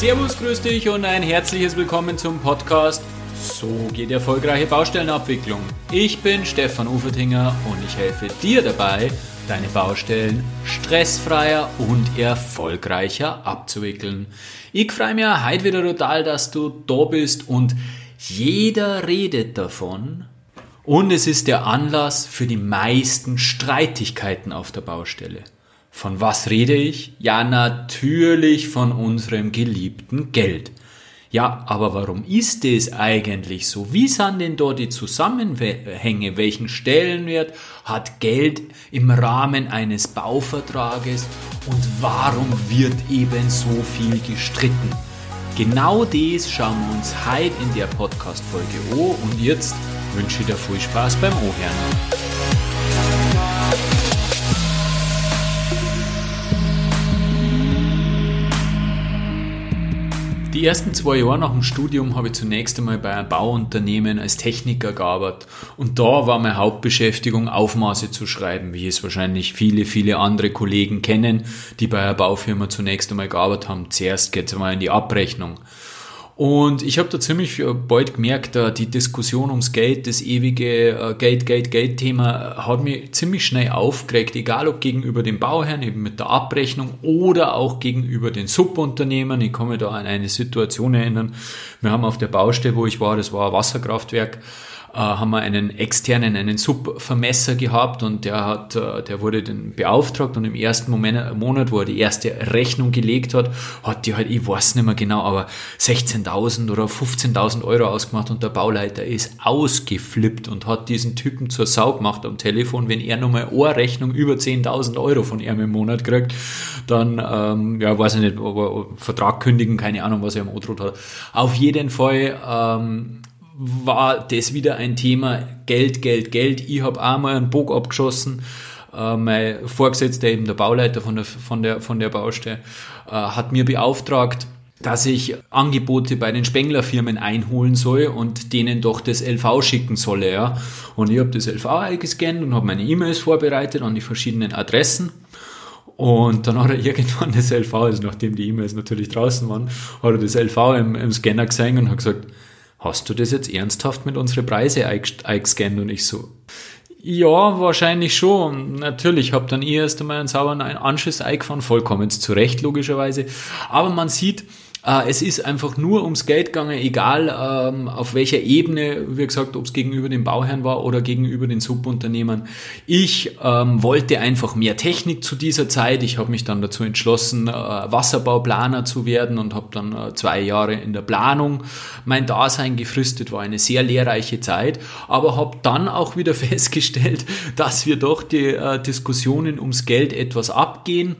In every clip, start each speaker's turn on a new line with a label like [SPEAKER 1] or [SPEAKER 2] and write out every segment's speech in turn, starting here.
[SPEAKER 1] Servus, grüß dich und ein herzliches Willkommen zum Podcast So geht erfolgreiche Baustellenabwicklung. Ich bin Stefan Ufertinger und ich helfe dir dabei, deine Baustellen stressfreier und erfolgreicher abzuwickeln. Ich freue mich heute wieder total, dass du da bist und jeder redet davon und es ist der Anlass für die meisten Streitigkeiten auf der Baustelle. Von was rede ich? Ja, natürlich von unserem geliebten Geld. Ja, aber warum ist es eigentlich so? Wie sind denn da die Zusammenhänge? Welchen Stellenwert hat Geld im Rahmen eines Bauvertrages? Und warum wird eben so viel gestritten? Genau das schauen wir uns heute in der Podcast-Folge an und jetzt wünsche ich dir viel Spaß beim Ohren. Die ersten zwei Jahre nach dem Studium habe ich zunächst einmal bei einem Bauunternehmen als Techniker gearbeitet. Und da war meine Hauptbeschäftigung, Aufmaße zu schreiben, wie es wahrscheinlich viele, viele andere Kollegen kennen, die bei einer Baufirma zunächst einmal gearbeitet haben. Zuerst geht es einmal in die Abrechnung. Und ich habe da ziemlich äh, bald gemerkt, äh, die Diskussion ums Geld, das ewige äh, Geld, Geld, Geld-Thema hat mich ziemlich schnell aufgeregt, egal ob gegenüber dem Bauherrn, eben mit der Abrechnung oder auch gegenüber den Subunternehmern. Ich kann mich da an eine Situation erinnern. Wir haben auf der Baustelle, wo ich war, das war ein Wasserkraftwerk, äh, haben wir einen externen, einen Subvermesser gehabt und der hat, äh, der wurde dann beauftragt und im ersten Moment, Monat, wo er die erste Rechnung gelegt hat, hat die halt, ich weiß nicht mehr genau, aber 16.000 oder 15.000 Euro ausgemacht und der Bauleiter ist ausgeflippt und hat diesen Typen zur Sau gemacht am Telefon, wenn er nochmal eine Rechnung über 10.000 Euro von ihm im Monat kriegt, dann, ähm, ja, weiß ich nicht, aber Vertrag kündigen, keine Ahnung, was er am Odrot hat. Auf jeden Fall, ähm, war das wieder ein Thema Geld, Geld, Geld. Ich habe einmal einen Bock abgeschossen. Äh, mein Vorgesetzter, eben der Bauleiter von der, von der, von der Baustelle, äh, hat mir beauftragt, dass ich Angebote bei den Spenglerfirmen einholen soll und denen doch das LV schicken solle. Ja. Und ich habe das LV eingescannt und habe meine E-Mails vorbereitet an die verschiedenen Adressen. Und dann hat er irgendwann das LV, also nachdem die E-Mails natürlich draußen waren, hat er das LV im, im Scanner gesehen und hat gesagt, hast du das jetzt ernsthaft mit unseren Preise eingescannt? Und ich so, ja, wahrscheinlich schon. Natürlich, habe dann erst einmal einen sauberen Anschluss eingefahren, vollkommen zu Recht logischerweise. Aber man sieht, es ist einfach nur ums Geld gegangen, egal ähm, auf welcher Ebene, wie gesagt, ob es gegenüber dem Bauherrn war oder gegenüber den Subunternehmern. Ich ähm, wollte einfach mehr Technik zu dieser Zeit. Ich habe mich dann dazu entschlossen, äh, Wasserbauplaner zu werden und habe dann äh, zwei Jahre in der Planung mein Dasein gefristet. War eine sehr lehrreiche Zeit, aber habe dann auch wieder festgestellt, dass wir doch die äh, Diskussionen ums Geld etwas abgehen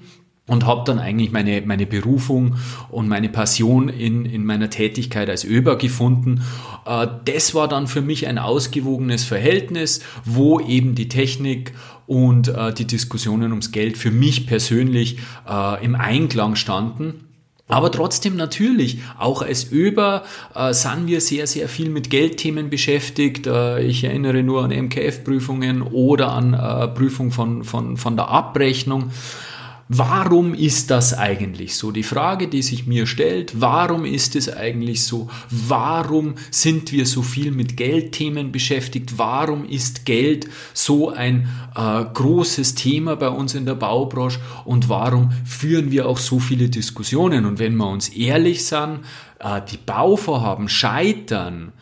[SPEAKER 1] und habe dann eigentlich meine, meine Berufung und meine Passion in, in meiner Tätigkeit als Öber gefunden. Äh, das war dann für mich ein ausgewogenes Verhältnis, wo eben die Technik und äh, die Diskussionen ums Geld für mich persönlich äh, im Einklang standen. Aber trotzdem natürlich, auch als Öber äh, sind wir sehr, sehr viel mit Geldthemen beschäftigt. Äh, ich erinnere nur an MKF-Prüfungen oder an äh, Prüfung von, von, von der Abrechnung. Warum ist das eigentlich so? Die Frage, die sich mir stellt, warum ist es eigentlich so? Warum sind wir so viel mit Geldthemen beschäftigt? Warum ist Geld so ein äh, großes Thema bei uns in der Baubranche? Und warum führen wir auch so viele Diskussionen? Und wenn wir uns ehrlich sind, äh, die Bauvorhaben scheitern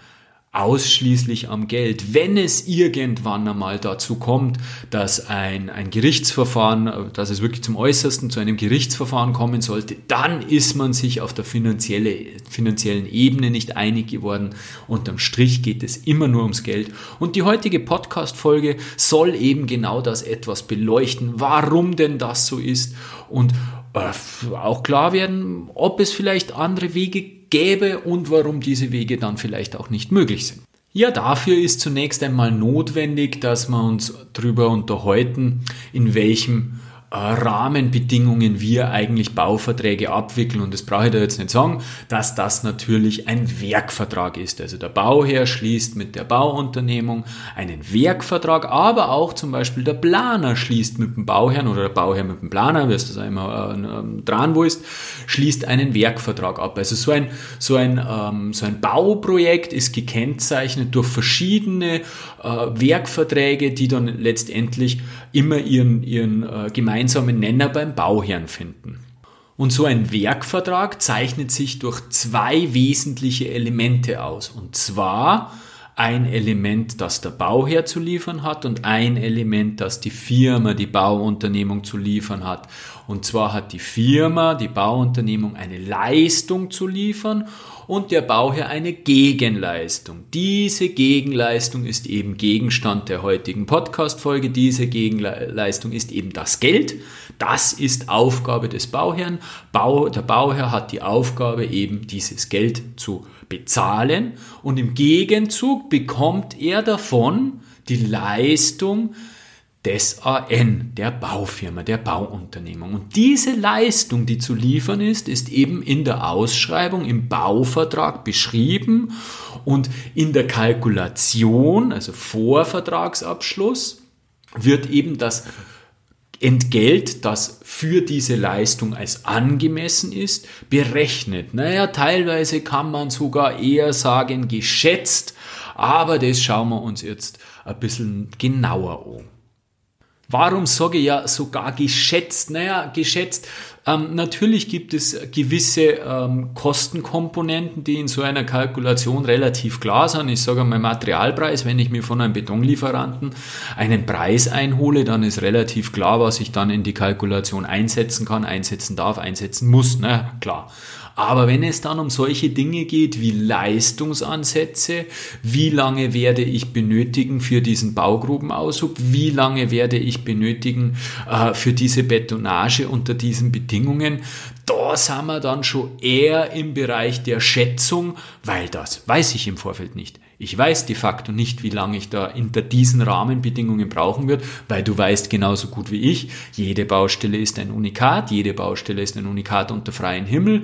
[SPEAKER 1] ausschließlich am Geld. Wenn es irgendwann einmal dazu kommt, dass ein, ein Gerichtsverfahren, dass es wirklich zum Äußersten zu einem Gerichtsverfahren kommen sollte, dann ist man sich auf der finanzielle, finanziellen Ebene nicht einig geworden. Unterm Strich geht es immer nur ums Geld. Und die heutige Podcast-Folge soll eben genau das etwas beleuchten, warum denn das so ist und äh, auch klar werden, ob es vielleicht andere Wege gäbe und warum diese Wege dann vielleicht auch nicht möglich sind. Ja, dafür ist zunächst einmal notwendig, dass wir uns darüber unterhalten, in welchem Rahmenbedingungen wir eigentlich Bauverträge abwickeln. Und das brauche ich da jetzt nicht sagen, dass das natürlich ein Werkvertrag ist. Also der Bauherr schließt mit der Bauunternehmung einen Werkvertrag, aber auch zum Beispiel der Planer schließt mit dem Bauherrn oder der Bauherr mit dem Planer, wie es das einmal äh, dran wo ist, schließt einen Werkvertrag ab. Also so ein, so ein, ähm, so ein Bauprojekt ist gekennzeichnet durch verschiedene äh, Werkverträge, die dann letztendlich immer ihren, ihren äh, gemeinsamen Nenner beim Bauherrn finden. Und so ein Werkvertrag zeichnet sich durch zwei wesentliche Elemente aus. Und zwar ein Element, das der Bauherr zu liefern hat und ein Element, das die Firma, die Bauunternehmung zu liefern hat. Und zwar hat die Firma, die Bauunternehmung eine Leistung zu liefern und der Bauherr eine Gegenleistung. Diese Gegenleistung ist eben Gegenstand der heutigen Podcast-Folge. Diese Gegenleistung ist eben das Geld. Das ist Aufgabe des Bauherrn. Bau, der Bauherr hat die Aufgabe, eben dieses Geld zu bezahlen und im Gegenzug bekommt er davon die Leistung, des AN, der Baufirma, der Bauunternehmung. Und diese Leistung, die zu liefern ist, ist eben in der Ausschreibung, im Bauvertrag beschrieben und in der Kalkulation, also vor Vertragsabschluss, wird eben das Entgelt, das für diese Leistung als angemessen ist, berechnet. Naja, teilweise kann man sogar eher sagen geschätzt, aber das schauen wir uns jetzt ein bisschen genauer an. Warum sage ich ja sogar geschätzt? Naja, geschätzt. Ähm, natürlich gibt es gewisse ähm, Kostenkomponenten, die in so einer Kalkulation relativ klar sind. Ich sage mal Materialpreis, wenn ich mir von einem Betonlieferanten einen Preis einhole, dann ist relativ klar, was ich dann in die Kalkulation einsetzen kann, einsetzen darf, einsetzen muss. Na klar. Aber wenn es dann um solche Dinge geht wie Leistungsansätze, wie lange werde ich benötigen für diesen Baugrubenaushub, wie lange werde ich benötigen äh, für diese Betonage unter diesen Bedingungen, da sind wir dann schon eher im Bereich der Schätzung, weil das weiß ich im Vorfeld nicht. Ich weiß de facto nicht, wie lange ich da hinter diesen Rahmenbedingungen brauchen wird, weil du weißt genauso gut wie ich, jede Baustelle ist ein Unikat, jede Baustelle ist ein Unikat unter freiem Himmel.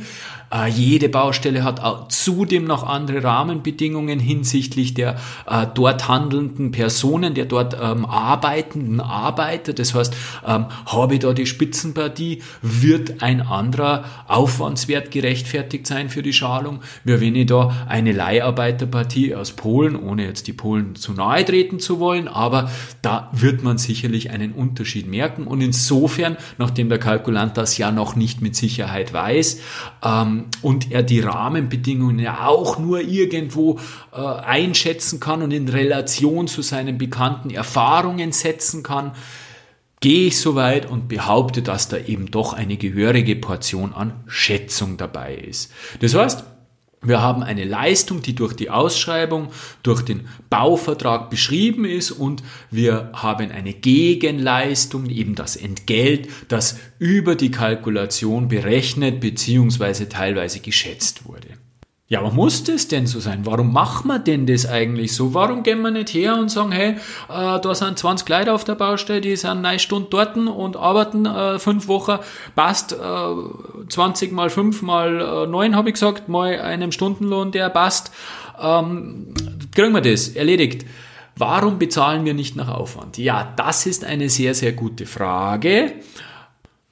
[SPEAKER 1] Äh, jede Baustelle hat zudem noch andere Rahmenbedingungen hinsichtlich der äh, dort handelnden Personen, der dort ähm, arbeitenden Arbeiter. Das heißt, ähm, habe ich da die Spitzenpartie, wird ein anderer Aufwandswert gerechtfertigt sein für die Schalung, wie wenn ich da eine Leiharbeiterpartie aus Polen, ohne jetzt die Polen zu nahe treten zu wollen, aber da wird man sicherlich einen Unterschied merken. Und insofern, nachdem der Kalkulant das ja noch nicht mit Sicherheit weiß, ähm, und er die Rahmenbedingungen ja auch nur irgendwo äh, einschätzen kann und in Relation zu seinen bekannten Erfahrungen setzen kann, gehe ich so weit und behaupte, dass da eben doch eine gehörige Portion an Schätzung dabei ist. Das heißt, wir haben eine Leistung, die durch die Ausschreibung, durch den Bauvertrag beschrieben ist und wir haben eine Gegenleistung, eben das Entgelt, das über die Kalkulation berechnet bzw. teilweise geschätzt wurde. Ja, aber muss das denn so sein? Warum machen wir denn das eigentlich so? Warum gehen wir nicht her und sagen, hey, äh, da sind 20 Leute auf der Baustelle, die sind neun Stunden dort und arbeiten äh, fünf Wochen, passt äh, 20 mal 5 mal äh, 9, habe ich gesagt, mal einem Stundenlohn, der passt. Ähm, kriegen wir das erledigt. Warum bezahlen wir nicht nach Aufwand? Ja, das ist eine sehr, sehr gute Frage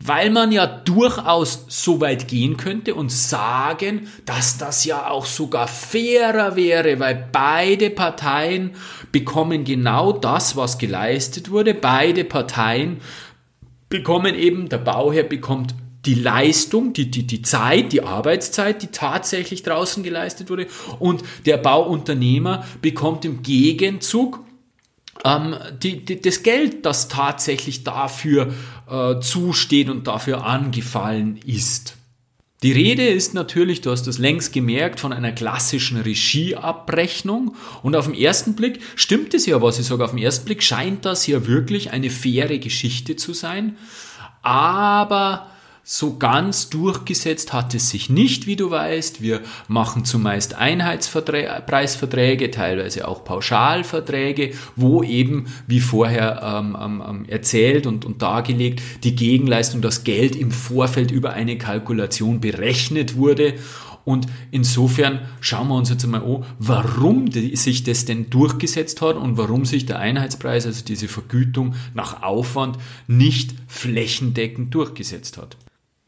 [SPEAKER 1] weil man ja durchaus so weit gehen könnte und sagen, dass das ja auch sogar fairer wäre, weil beide Parteien bekommen genau das, was geleistet wurde. Beide Parteien bekommen eben, der Bauherr bekommt die Leistung, die, die, die Zeit, die Arbeitszeit, die tatsächlich draußen geleistet wurde und der Bauunternehmer bekommt im Gegenzug ähm, die, die, das Geld, das tatsächlich dafür äh, zusteht und dafür angefallen ist. Die Rede ist natürlich, du hast das längst gemerkt, von einer klassischen Regieabrechnung. Und auf den ersten Blick stimmt es ja, was ich sage. Auf den ersten Blick scheint das ja wirklich eine faire Geschichte zu sein. Aber so ganz durchgesetzt hat es sich nicht, wie du weißt. Wir machen zumeist Einheitspreisverträge, teilweise auch Pauschalverträge, wo eben, wie vorher ähm, ähm, ähm, erzählt und, und dargelegt, die Gegenleistung, das Geld im Vorfeld über eine Kalkulation berechnet wurde. Und insofern schauen wir uns jetzt einmal an, warum sich das denn durchgesetzt hat und warum sich der Einheitspreis, also diese Vergütung nach Aufwand, nicht flächendeckend durchgesetzt hat.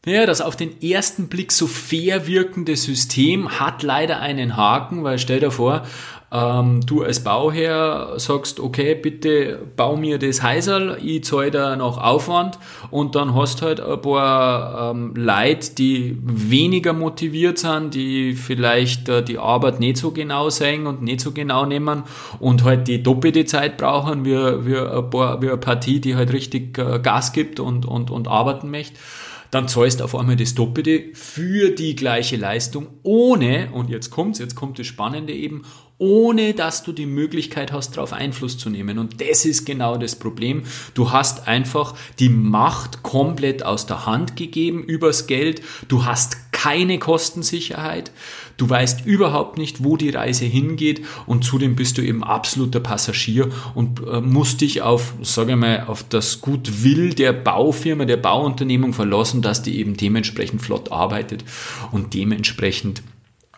[SPEAKER 1] Ja, das auf den ersten Blick so fair wirkende System hat leider einen Haken, weil stell dir vor, ähm, du als Bauherr sagst, okay, bitte bau mir das Häuserl, ich zahle da noch Aufwand. Und dann hast halt ein paar ähm, Leute, die weniger motiviert sind, die vielleicht äh, die Arbeit nicht so genau sehen und nicht so genau nehmen und halt die doppelte Zeit brauchen, wie, wie, ein, paar, wie eine Partie, die halt richtig äh, Gas gibt und, und, und arbeiten möchte. Dann zahlst du auf einmal das Doppelte für die gleiche Leistung, ohne, und jetzt kommt's, jetzt kommt das Spannende eben, ohne dass du die Möglichkeit hast, darauf Einfluss zu nehmen. Und das ist genau das Problem. Du hast einfach die Macht komplett aus der Hand gegeben übers Geld. Du hast keine Kostensicherheit. Du weißt überhaupt nicht, wo die Reise hingeht und zudem bist du eben absoluter Passagier und äh, musst dich auf, sage ich mal, auf das Gutwill der Baufirma, der Bauunternehmung verlassen, dass die eben dementsprechend flott arbeitet und dementsprechend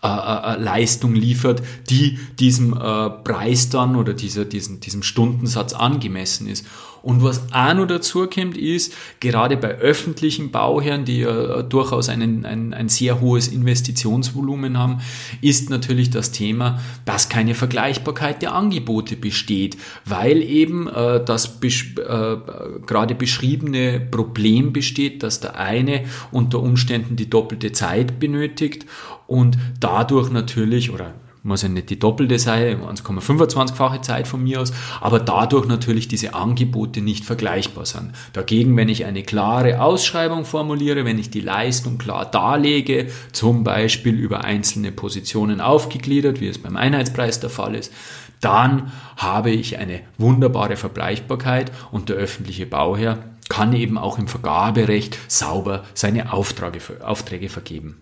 [SPEAKER 1] äh, äh, äh, Leistung liefert, die diesem Preis dann oder dieser, diesen, diesem Stundensatz angemessen ist. Und was auch noch dazu kommt, ist, gerade bei öffentlichen Bauherren, die ja durchaus einen, ein, ein sehr hohes Investitionsvolumen haben, ist natürlich das Thema, dass keine Vergleichbarkeit der Angebote besteht, weil eben äh, das besch äh, gerade beschriebene Problem besteht, dass der eine unter Umständen die doppelte Zeit benötigt und dadurch natürlich, oder muss ja nicht die doppelte sein, 1,25-fache Zeit von mir aus, aber dadurch natürlich diese Angebote nicht vergleichbar sind. Dagegen, wenn ich eine klare Ausschreibung formuliere, wenn ich die Leistung klar darlege, zum Beispiel über einzelne Positionen aufgegliedert, wie es beim Einheitspreis der Fall ist, dann habe ich eine wunderbare Vergleichbarkeit und der öffentliche Bauherr kann eben auch im Vergaberecht sauber seine Aufträge, Aufträge vergeben.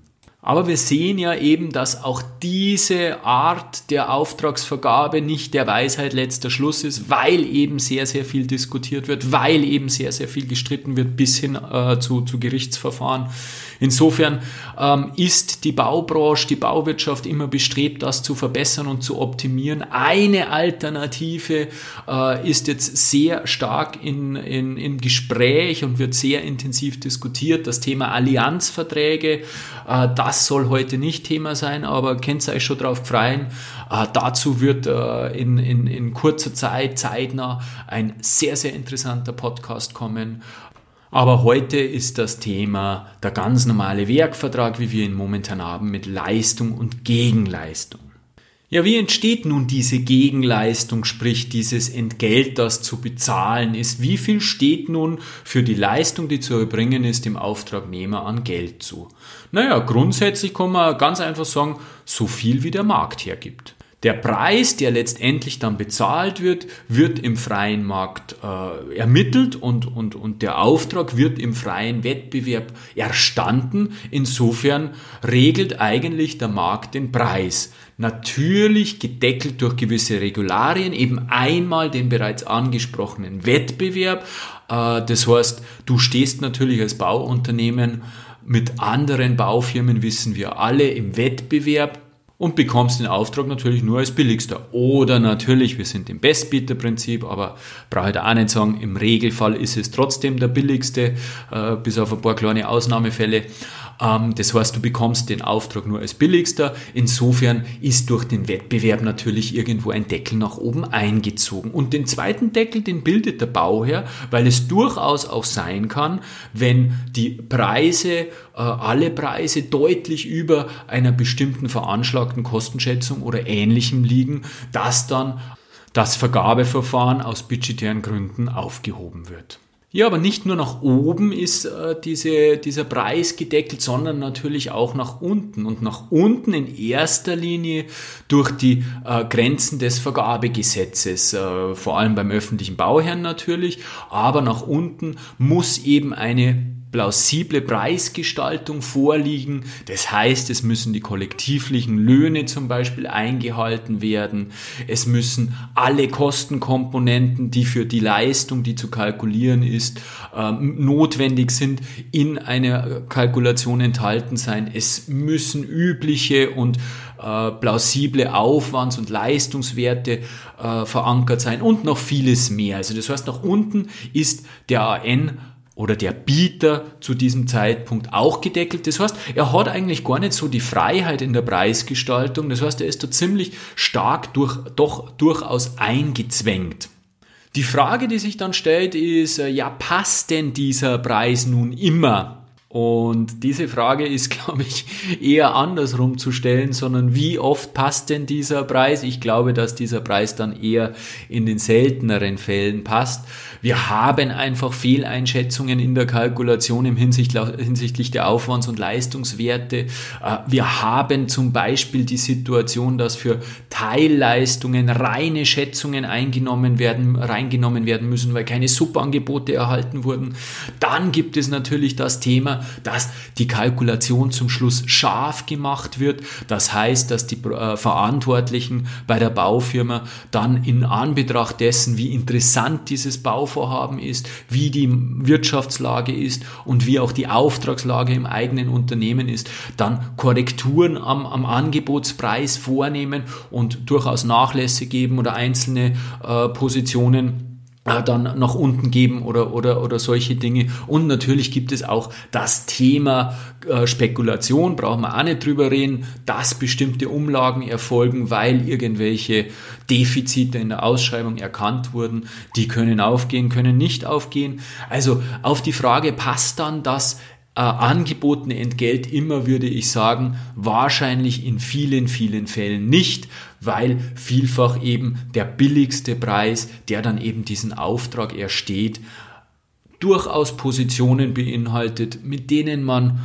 [SPEAKER 1] Aber wir sehen ja eben, dass auch diese Art der Auftragsvergabe nicht der Weisheit letzter Schluss ist, weil eben sehr, sehr viel diskutiert wird, weil eben sehr, sehr viel gestritten wird bis hin äh, zu, zu Gerichtsverfahren. Insofern ähm, ist die Baubranche, die Bauwirtschaft immer bestrebt, das zu verbessern und zu optimieren. Eine Alternative äh, ist jetzt sehr stark in, in, im Gespräch und wird sehr intensiv diskutiert. Das Thema Allianzverträge, äh, das soll heute nicht Thema sein, aber könnt ihr euch schon drauf freuen. Äh, dazu wird äh, in, in, in kurzer Zeit, zeitnah, ein sehr, sehr interessanter Podcast kommen. Aber heute ist das Thema der ganz normale Werkvertrag, wie wir ihn momentan haben, mit Leistung und Gegenleistung. Ja, wie entsteht nun diese Gegenleistung, sprich dieses Entgelt, das zu bezahlen ist? Wie viel steht nun für die Leistung, die zu erbringen ist, dem Auftragnehmer an Geld zu? Naja, grundsätzlich kann man ganz einfach sagen, so viel wie der Markt hergibt. Der Preis, der letztendlich dann bezahlt wird, wird im freien Markt äh, ermittelt und, und, und der Auftrag wird im freien Wettbewerb erstanden. Insofern regelt eigentlich der Markt den Preis. Natürlich gedeckelt durch gewisse Regularien, eben einmal den bereits angesprochenen Wettbewerb. Äh, das heißt, du stehst natürlich als Bauunternehmen mit anderen Baufirmen, wissen wir alle, im Wettbewerb und bekommst den Auftrag natürlich nur als billigster. Oder natürlich, wir sind im Bestbieter-Prinzip, aber brauche ich da auch nicht sagen, im Regelfall ist es trotzdem der billigste, äh, bis auf ein paar kleine Ausnahmefälle. Ähm, das heißt, du bekommst den Auftrag nur als billigster. Insofern ist durch den Wettbewerb natürlich irgendwo ein Deckel nach oben eingezogen. Und den zweiten Deckel, den bildet der Bauherr, weil es durchaus auch sein kann, wenn die Preise, äh, alle Preise deutlich über einer bestimmten veranschlagten Kostenschätzung oder ähnlichem liegen, dass dann das Vergabeverfahren aus budgetären Gründen aufgehoben wird. Ja, aber nicht nur nach oben ist äh, diese, dieser Preis gedeckelt, sondern natürlich auch nach unten. Und nach unten in erster Linie durch die äh, Grenzen des Vergabegesetzes, äh, vor allem beim öffentlichen Bauherrn natürlich, aber nach unten muss eben eine plausible Preisgestaltung vorliegen. Das heißt, es müssen die kollektivlichen Löhne zum Beispiel eingehalten werden. Es müssen alle Kostenkomponenten, die für die Leistung, die zu kalkulieren ist, ähm, notwendig sind, in einer Kalkulation enthalten sein. Es müssen übliche und äh, plausible Aufwands- und Leistungswerte äh, verankert sein und noch vieles mehr. Also das heißt, nach unten ist der AN oder der Bieter zu diesem Zeitpunkt auch gedeckelt. Das heißt, er hat eigentlich gar nicht so die Freiheit in der Preisgestaltung. Das heißt, er ist da ziemlich stark durch, doch durchaus eingezwängt. Die Frage, die sich dann stellt, ist, äh, ja, passt denn dieser Preis nun immer? Und diese Frage ist, glaube ich, eher andersrum zu stellen, sondern wie oft passt denn dieser Preis? Ich glaube, dass dieser Preis dann eher in den selteneren Fällen passt. Wir haben einfach Fehleinschätzungen in der Kalkulation im hinsichtlich der Aufwands- und Leistungswerte. Äh, wir haben zum Beispiel die Situation, dass für Teilleistungen reine Schätzungen eingenommen werden, reingenommen werden müssen, weil keine Subangebote erhalten wurden. Dann gibt es natürlich das Thema, dass die Kalkulation zum Schluss scharf gemacht wird. Das heißt, dass die äh, Verantwortlichen bei der Baufirma dann in Anbetracht dessen, wie interessant dieses Bauvorhaben ist, wie die Wirtschaftslage ist und wie auch die Auftragslage im eigenen Unternehmen ist, dann Korrekturen am, am Angebotspreis vornehmen und durchaus Nachlässe geben oder einzelne äh, Positionen dann nach unten geben oder, oder, oder solche Dinge. Und natürlich gibt es auch das Thema äh, Spekulation, brauchen wir auch nicht drüber reden, dass bestimmte Umlagen erfolgen, weil irgendwelche Defizite in der Ausschreibung erkannt wurden. Die können aufgehen, können nicht aufgehen. Also auf die Frage passt dann das äh, angebotene Entgelt immer, würde ich sagen, wahrscheinlich in vielen, vielen Fällen nicht, weil vielfach eben der billigste Preis, der dann eben diesen Auftrag ersteht, durchaus Positionen beinhaltet, mit denen man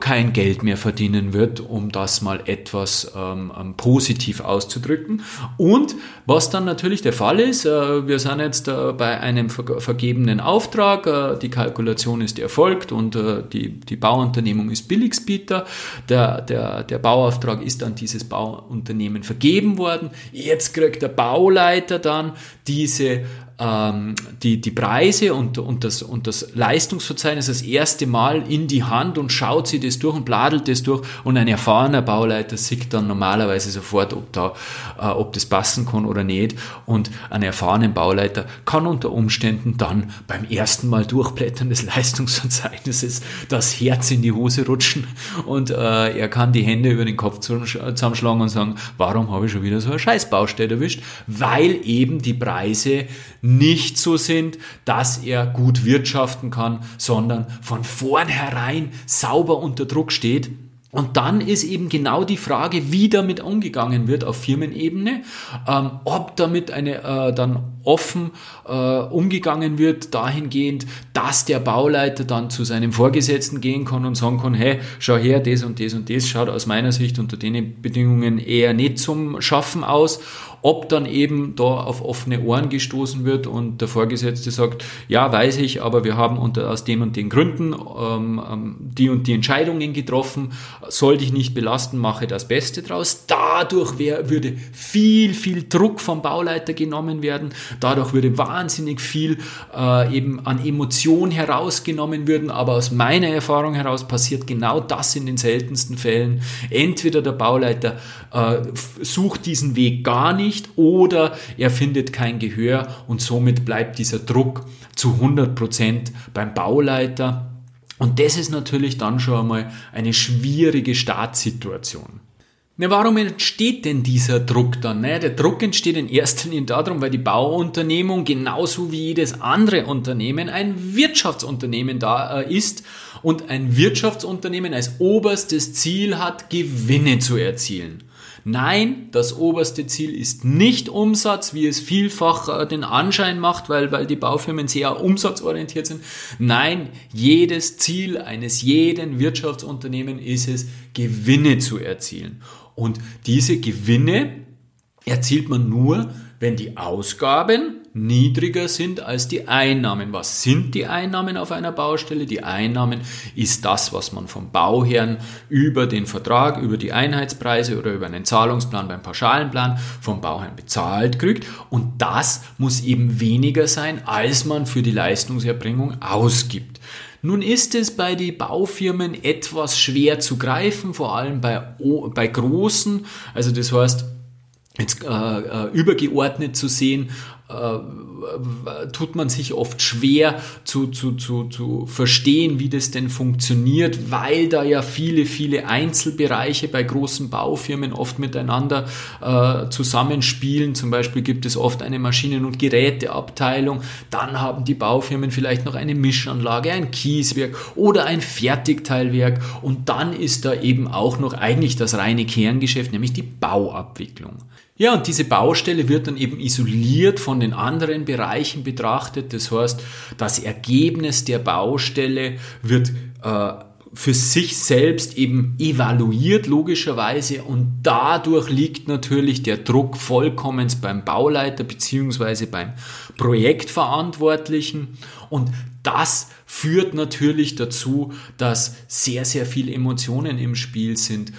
[SPEAKER 1] kein Geld mehr verdienen wird, um das mal etwas ähm, ähm, positiv auszudrücken. Und was dann natürlich der Fall ist, äh, wir sind jetzt äh, bei einem ver vergebenen Auftrag, äh, die Kalkulation ist erfolgt und äh, die, die Bauunternehmung ist Billigsbieter, der, der, der Bauauftrag ist an dieses Bauunternehmen vergeben worden. Jetzt kriegt der Bauleiter dann diese ähm, die, die Preise und, und, das, und das Leistungsverzeichnis das erste Mal in die Hand und schaut sie das durch und bladelt das durch. Und ein erfahrener Bauleiter sieht dann normalerweise sofort, ob, da, äh, ob das passen kann oder nicht. Und ein erfahrener Bauleiter kann unter Umständen dann beim ersten Mal durchblättern des Leistungsverzeichnisses das Herz in die Hose rutschen. Und äh, er kann die Hände über den Kopf zusammenschlagen und sagen, warum habe ich schon wieder so eine Scheißbaustelle erwischt? Weil eben die Preise nicht so sind, dass er gut wirtschaften kann, sondern von vornherein sauber unter Druck steht. Und dann ist eben genau die Frage, wie damit umgegangen wird auf Firmenebene, ähm, ob damit eine äh, dann offen äh, umgegangen wird, dahingehend, dass der Bauleiter dann zu seinem Vorgesetzten gehen kann und sagen kann, hey, schau her, das und das und das schaut aus meiner Sicht unter den Bedingungen eher nicht zum Schaffen aus ob dann eben da auf offene Ohren gestoßen wird und der Vorgesetzte sagt, ja, weiß ich, aber wir haben unter, aus den und den Gründen ähm, ähm, die und die Entscheidungen getroffen, soll dich nicht belasten, mache das Beste draus. Dadurch wär, würde viel, viel Druck vom Bauleiter genommen werden, dadurch würde wahnsinnig viel äh, eben an Emotion herausgenommen werden, aber aus meiner Erfahrung heraus passiert genau das in den seltensten Fällen. Entweder der Bauleiter äh, sucht diesen Weg gar nicht, nicht oder er findet kein Gehör und somit bleibt dieser Druck zu 100 Prozent beim Bauleiter. Und das ist natürlich dann schon einmal eine schwierige Startsituation. Na, warum entsteht denn dieser Druck dann? Naja, der Druck entsteht in erster Linie darum, weil die Bauunternehmung genauso wie jedes andere Unternehmen ein Wirtschaftsunternehmen da äh, ist und ein Wirtschaftsunternehmen als oberstes Ziel hat, Gewinne zu erzielen. Nein, das oberste Ziel ist nicht Umsatz, wie es vielfach äh, den Anschein macht, weil, weil die Baufirmen sehr umsatzorientiert sind. Nein, jedes Ziel eines jeden Wirtschaftsunternehmens ist es, Gewinne zu erzielen. Und diese Gewinne erzielt man nur, wenn die Ausgaben niedriger sind als die Einnahmen. Was sind die Einnahmen auf einer Baustelle? Die Einnahmen ist das, was man vom Bauherrn über den Vertrag, über die Einheitspreise oder über einen Zahlungsplan beim Pauschalenplan vom Bauherrn bezahlt kriegt. Und das muss eben weniger sein, als man für die Leistungserbringung ausgibt. Nun ist es bei den Baufirmen etwas schwer zu greifen, vor allem bei, bei großen. Also das heißt, jetzt äh, äh, übergeordnet zu sehen, äh, tut man sich oft schwer zu, zu, zu, zu verstehen, wie das denn funktioniert, weil da ja viele, viele Einzelbereiche bei großen Baufirmen oft miteinander äh, zusammenspielen. Zum Beispiel gibt es oft eine Maschinen- und Geräteabteilung, dann haben die Baufirmen vielleicht noch eine Mischanlage, ein Kieswerk oder ein Fertigteilwerk und dann ist da eben auch noch eigentlich das reine Kerngeschäft, nämlich die Bauabwicklung. Ja, und diese Baustelle wird dann eben isoliert von den anderen Bereichen betrachtet. Das heißt, das Ergebnis der Baustelle wird äh, für sich selbst eben evaluiert, logischerweise. Und dadurch liegt natürlich der Druck vollkommen beim Bauleiter beziehungsweise beim Projektverantwortlichen. Und das führt natürlich dazu, dass sehr, sehr viele Emotionen im Spiel sind.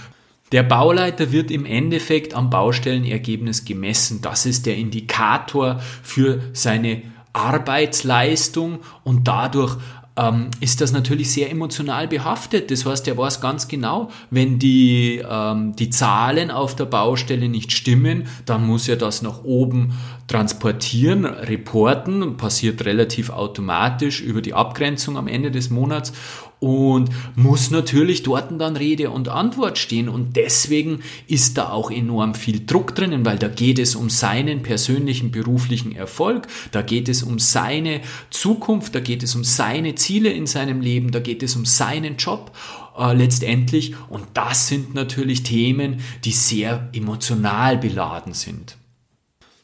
[SPEAKER 1] Der Bauleiter wird im Endeffekt am Baustellenergebnis gemessen. Das ist der Indikator für seine Arbeitsleistung und dadurch ähm, ist das natürlich sehr emotional behaftet. Das heißt, er weiß ganz genau, wenn die, ähm, die Zahlen auf der Baustelle nicht stimmen, dann muss er das nach oben transportieren, reporten, passiert relativ automatisch über die Abgrenzung am Ende des Monats und muss natürlich dort dann Rede und Antwort stehen. Und deswegen ist da auch enorm viel Druck drinnen, weil da geht es um seinen persönlichen beruflichen Erfolg, da geht es um seine Zukunft, da geht es um seine Ziele in seinem Leben, da geht es um seinen Job äh, letztendlich. Und das sind natürlich Themen, die sehr emotional beladen sind.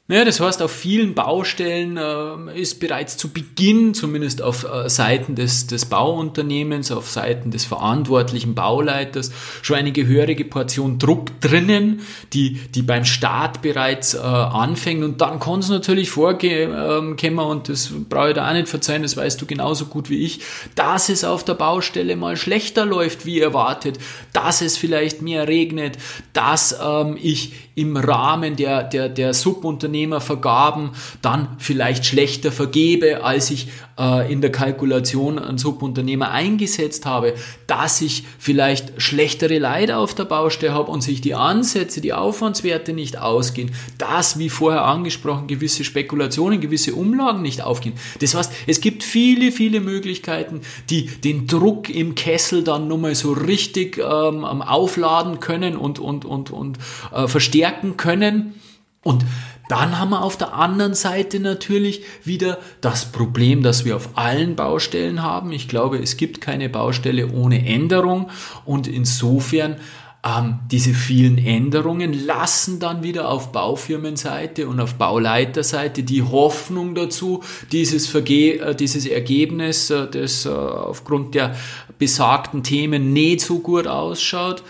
[SPEAKER 1] Naja, das heißt, auf vielen Baustellen äh, ist bereits zu Beginn, zumindest auf äh, Seiten des, des Bauunternehmens, auf Seiten des verantwortlichen Bauleiters, schon eine gehörige Portion Druck drinnen, die, die beim Start bereits äh, anfängt. Und dann kann es natürlich vorkommen, ähm, und das brauche ich da auch nicht verzeihen, das weißt du genauso gut wie ich, dass es auf der Baustelle mal schlechter läuft, wie erwartet, dass es vielleicht mehr regnet, dass ähm, ich im Rahmen der, der, der Subunternehmervergaben dann vielleicht schlechter vergebe, als ich äh, in der Kalkulation an Subunternehmer eingesetzt habe, dass ich vielleicht schlechtere Leiter auf der Baustelle habe und sich die Ansätze, die Aufwandswerte nicht ausgehen, dass, wie vorher angesprochen, gewisse Spekulationen, gewisse Umlagen nicht aufgehen. Das heißt, es gibt viele, viele Möglichkeiten, die den Druck im Kessel dann nochmal so richtig ähm, aufladen können und, und, und, und äh, verstärken können. Und dann haben wir auf der anderen Seite natürlich wieder das Problem, das wir auf allen Baustellen haben. Ich glaube, es gibt keine Baustelle ohne Änderung und insofern ähm, diese vielen Änderungen lassen dann wieder auf Baufirmenseite und auf Bauleiterseite die Hoffnung dazu, dieses, Verge äh, dieses Ergebnis, äh, das äh, aufgrund der besagten Themen nicht so gut ausschaut,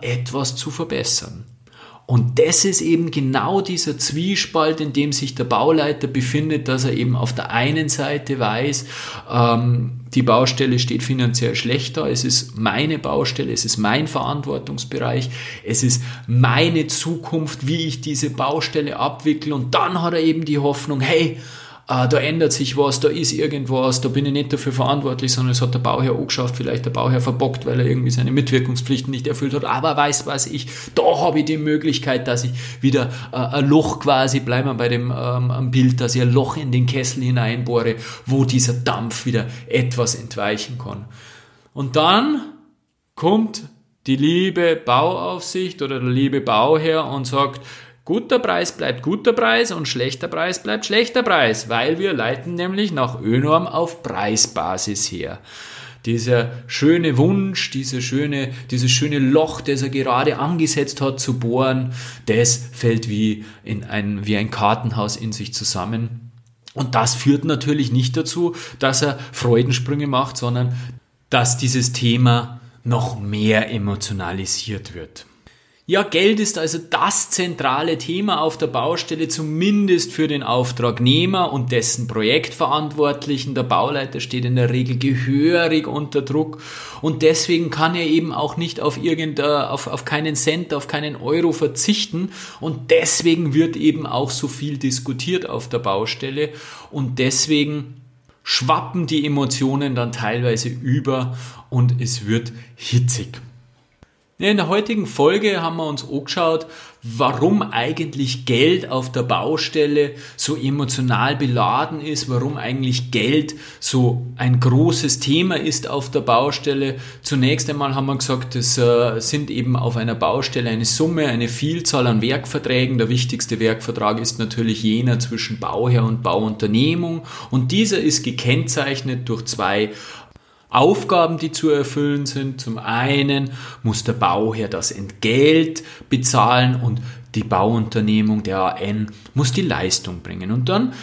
[SPEAKER 1] etwas zu verbessern. Und das ist eben genau dieser Zwiespalt, in dem sich der Bauleiter befindet, dass er eben auf der einen Seite weiß, ähm, die Baustelle steht finanziell schlechter, es ist meine Baustelle, es ist mein Verantwortungsbereich, es ist meine Zukunft, wie ich diese Baustelle abwickle. Und dann hat er eben die Hoffnung, hey, äh, da ändert sich was, da ist irgendwas, da bin ich nicht dafür verantwortlich, sondern es hat der Bauherr angeschafft, vielleicht der Bauherr verbockt, weil er irgendwie seine Mitwirkungspflichten nicht erfüllt hat, aber weiß was ich, da habe ich die Möglichkeit, dass ich wieder äh, ein Loch quasi, bleiben wir bei dem ähm, Bild, dass ich ein Loch in den Kessel hineinbohre, wo dieser Dampf wieder etwas entweichen kann. Und dann kommt die liebe Bauaufsicht oder der liebe Bauherr und sagt, Guter Preis bleibt guter Preis und schlechter Preis bleibt schlechter Preis, weil wir leiten nämlich nach ÖNorm auf Preisbasis her. Dieser schöne Wunsch, diese schöne, dieses schöne Loch, das er gerade angesetzt hat zu bohren, das fällt wie, in ein, wie ein Kartenhaus in sich zusammen. Und das führt natürlich nicht dazu, dass er Freudensprünge macht, sondern dass dieses Thema noch mehr emotionalisiert wird. Ja, Geld ist also das zentrale Thema auf der Baustelle, zumindest für den Auftragnehmer und dessen Projektverantwortlichen. Der Bauleiter steht in der Regel gehörig unter Druck und deswegen kann er eben auch nicht auf irgendein, auf, auf keinen Cent, auf keinen Euro verzichten und deswegen wird eben auch so viel diskutiert auf der Baustelle und deswegen schwappen die Emotionen dann teilweise über und es wird hitzig. In der heutigen Folge haben wir uns angeschaut, warum eigentlich Geld auf der Baustelle so emotional beladen ist, warum eigentlich Geld so ein großes Thema ist auf der Baustelle. Zunächst einmal haben wir gesagt, es äh, sind eben auf einer Baustelle eine Summe, eine Vielzahl an Werkverträgen. Der wichtigste Werkvertrag ist natürlich jener zwischen Bauherr und Bauunternehmung und dieser ist gekennzeichnet durch zwei Aufgaben, die zu erfüllen sind. Zum einen muss der Bauherr das Entgelt bezahlen und die Bauunternehmung, der AN, muss die Leistung bringen. Und dann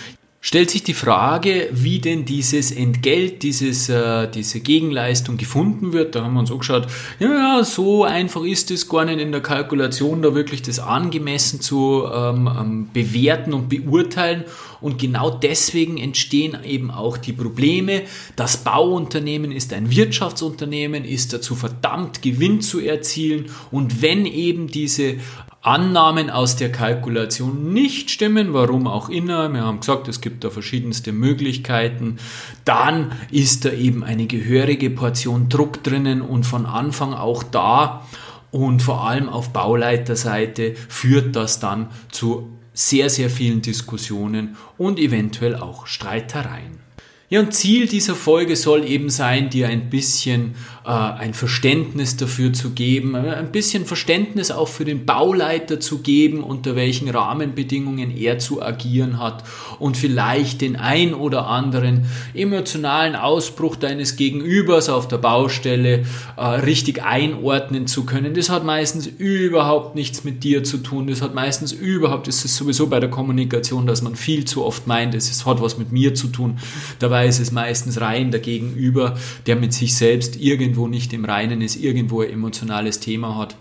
[SPEAKER 1] stellt sich die Frage, wie denn dieses Entgelt, dieses, äh, diese Gegenleistung gefunden wird. Da haben wir uns auch geschaut, ja, so einfach ist es gar nicht in der Kalkulation, da wirklich das angemessen zu ähm, ähm, bewerten und beurteilen. Und genau deswegen entstehen eben auch die Probleme. Das Bauunternehmen ist ein Wirtschaftsunternehmen, ist dazu verdammt, Gewinn zu erzielen. Und wenn eben diese Annahmen aus der Kalkulation nicht stimmen, warum auch immer, wir haben gesagt, es gibt da verschiedenste Möglichkeiten, dann ist da eben eine gehörige Portion Druck drinnen und von Anfang auch da. Und vor allem auf Bauleiterseite führt das dann zu sehr, sehr vielen Diskussionen und eventuell auch Streitereien. Ja, und Ziel dieser Folge soll eben sein, dir ein bisschen ein Verständnis dafür zu geben, äh, ein bisschen Verständnis auch für den Bauleiter zu geben, unter welchen Rahmenbedingungen er zu agieren hat und vielleicht den ein oder anderen emotionalen Ausbruch deines Gegenübers auf der Baustelle äh, richtig einordnen zu können. Das hat meistens überhaupt nichts mit dir zu tun. Das hat meistens überhaupt, das ist sowieso bei der Kommunikation, dass man viel zu oft meint, es hat was mit mir zu tun. Dabei ist es meistens rein der Gegenüber, der mit sich selbst irgendwie irgendwo nicht im Reinen ist, irgendwo ein emotionales Thema hat.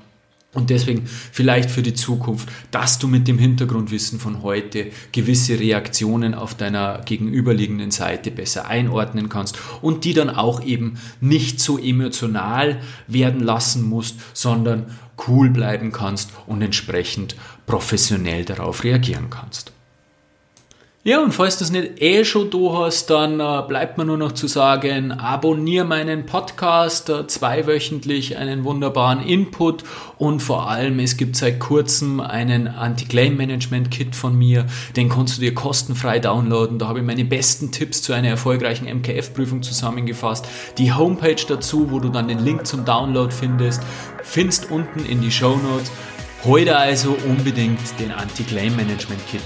[SPEAKER 1] Und deswegen vielleicht für die Zukunft, dass du mit dem Hintergrundwissen von heute gewisse Reaktionen auf deiner gegenüberliegenden Seite besser einordnen kannst und die dann auch eben nicht so emotional werden lassen musst, sondern cool bleiben kannst und entsprechend professionell darauf reagieren kannst. Ja, und falls du es nicht eh schon da hast, dann äh, bleibt mir nur noch zu sagen, abonniere meinen Podcast, äh, zweiwöchentlich einen wunderbaren Input und vor allem, es gibt seit kurzem einen Anti-Claim-Management-Kit von mir, den kannst du dir kostenfrei downloaden. Da habe ich meine besten Tipps zu einer erfolgreichen MKF-Prüfung zusammengefasst. Die Homepage dazu, wo du dann den Link zum Download findest, findest unten in die Show Notes. Heute also unbedingt den Anti-Claim-Management-Kit.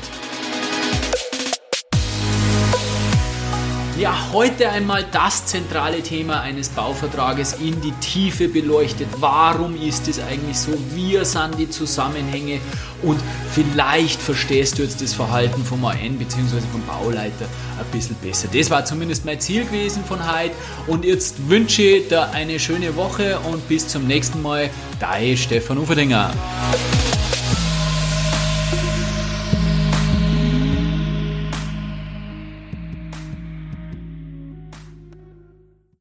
[SPEAKER 1] Ja, heute einmal das zentrale Thema eines Bauvertrages in die Tiefe beleuchtet. Warum ist es eigentlich so? Wie sind die Zusammenhänge? Und vielleicht verstehst du jetzt das Verhalten vom AN bzw. vom Bauleiter ein bisschen besser. Das war zumindest mein Ziel gewesen von heute. Und jetzt wünsche ich dir eine schöne Woche und bis zum nächsten Mal. Dein Stefan Uferdinger.